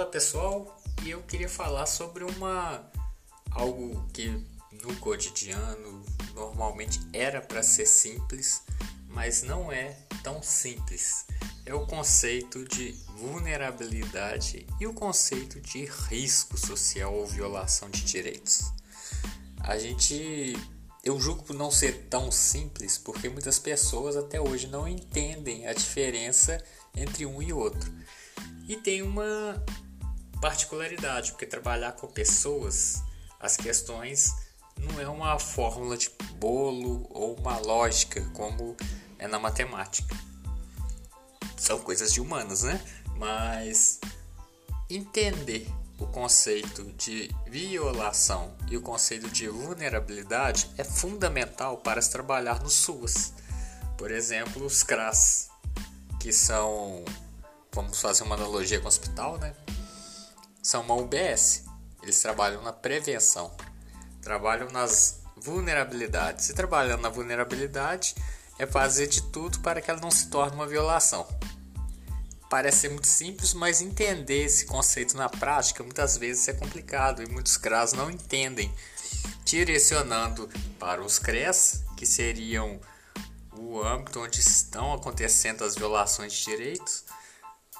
Fala pessoal, e eu queria falar sobre uma algo que no cotidiano normalmente era para ser simples, mas não é tão simples. É o conceito de vulnerabilidade e o conceito de risco social ou violação de direitos. A gente eu julgo por não ser tão simples porque muitas pessoas até hoje não entendem a diferença entre um e outro. E tem uma particularidade, porque trabalhar com pessoas, as questões não é uma fórmula de bolo ou uma lógica como é na matemática. São coisas de humanos, né? Mas entender o conceito de violação e o conceito de vulnerabilidade é fundamental para se trabalhar no SUAS. Por exemplo, os CRAS, que são, vamos fazer uma analogia com o hospital, né? São uma UBS. Eles trabalham na prevenção, trabalham nas vulnerabilidades. E trabalhando na vulnerabilidade é fazer de tudo para que ela não se torne uma violação. Parece ser muito simples, mas entender esse conceito na prática muitas vezes é complicado e muitos CRAS não entendem, direcionando para os CRES, que seriam o âmbito onde estão acontecendo as violações de direitos,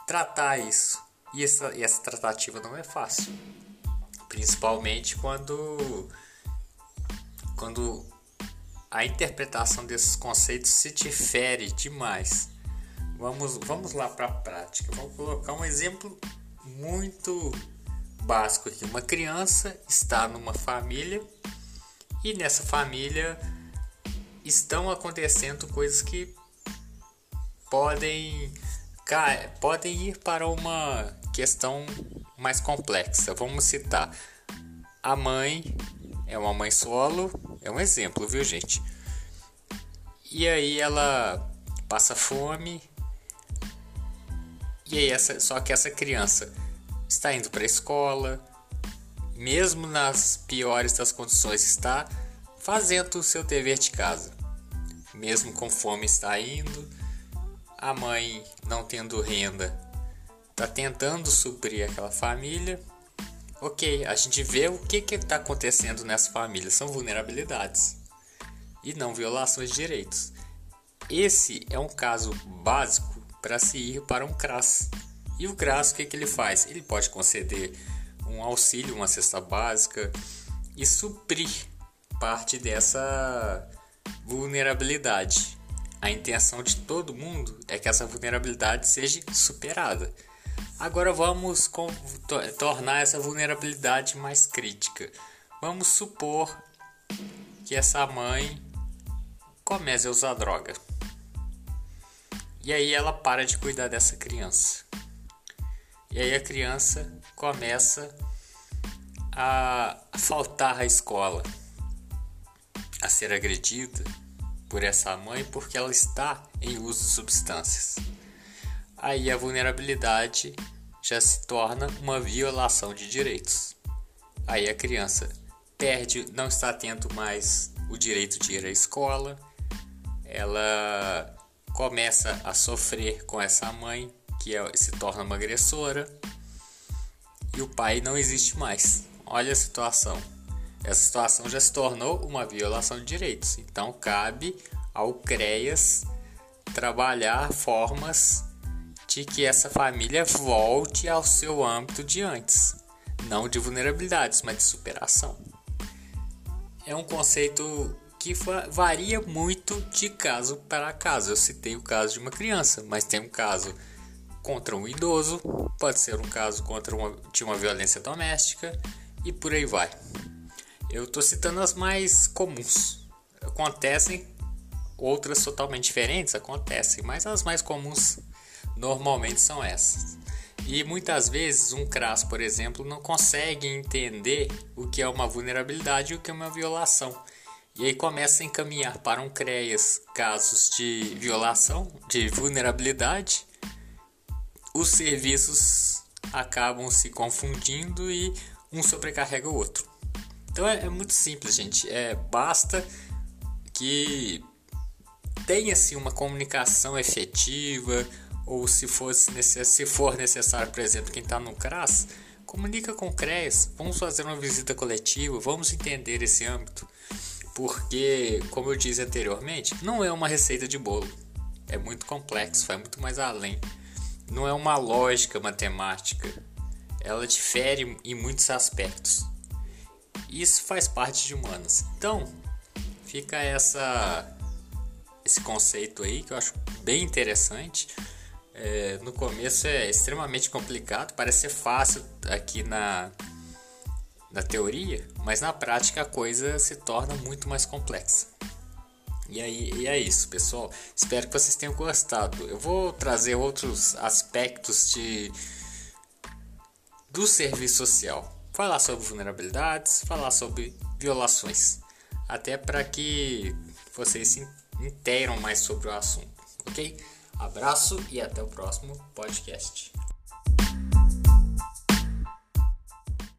tratar isso. E essa, e essa tratativa não é fácil, principalmente quando, quando a interpretação desses conceitos se difere demais Vamos, vamos lá para a prática. Vou colocar um exemplo muito básico aqui. Uma criança está numa família e nessa família estão acontecendo coisas que podem podem ir para uma questão mais complexa. Vamos citar a mãe é uma mãe solo, é um exemplo, viu, gente? E aí ela passa fome e aí, essa, só que essa criança está indo para a escola, mesmo nas piores das condições, está fazendo o seu dever de casa. Mesmo com fome, está indo, a mãe não tendo renda, está tentando suprir aquela família. Ok, a gente vê o que está acontecendo nessa família: são vulnerabilidades e não violações de direitos. Esse é um caso básico para se ir para um CRAS. E o CRAS, o que, que ele faz? Ele pode conceder um auxílio, uma cesta básica e suprir parte dessa vulnerabilidade. A intenção de todo mundo é que essa vulnerabilidade seja superada. Agora vamos tornar essa vulnerabilidade mais crítica. Vamos supor que essa mãe comece a usar droga. E aí ela para de cuidar dessa criança. E aí a criança começa a, faltar à escola, a ser agredida por essa mãe porque ela está em uso de substâncias. Aí a vulnerabilidade já se torna uma violação de direitos. Aí a criança perde, não está tendo mais o direito de ir à escola, ela começa a sofrer com essa mãe que é, se torna uma agressora e o pai não existe mais. Olha a situação. Essa situação já se tornou uma violação de direitos. Então cabe ao CREAS trabalhar formas de que essa família volte ao seu âmbito de antes, não de vulnerabilidades, mas de superação. É um conceito que varia muito de caso para caso. Eu citei o caso de uma criança, mas tem um caso contra um idoso, pode ser um caso contra uma, de uma violência doméstica e por aí vai. Eu estou citando as mais comuns. Acontecem outras totalmente diferentes, acontecem, mas as mais comuns normalmente são essas. E muitas vezes um CRAS, por exemplo, não consegue entender o que é uma vulnerabilidade e o que é uma violação. E aí começa a encaminhar para um CREAS casos de violação, de vulnerabilidade. Os serviços acabam se confundindo e um sobrecarrega o outro. Então é, é muito simples, gente. É, basta que tenha-se uma comunicação efetiva, ou se, fosse, se for necessário, por exemplo, quem está no CRAS, comunica com o CREAS, vamos fazer uma visita coletiva, vamos entender esse âmbito, porque, como eu disse anteriormente, não é uma receita de bolo, é muito complexo, vai muito mais além, não é uma lógica matemática, ela difere em muitos aspectos. Isso faz parte de humanas. Então, fica essa esse conceito aí que eu acho bem interessante. É, no começo é extremamente complicado, parece ser fácil aqui na, na teoria, mas na prática a coisa se torna muito mais complexa. E, aí, e é isso, pessoal. Espero que vocês tenham gostado. Eu vou trazer outros aspectos de do serviço social. Falar sobre vulnerabilidades, falar sobre violações. Até para que vocês se inteiram mais sobre o assunto, ok? Abraço e até o próximo podcast.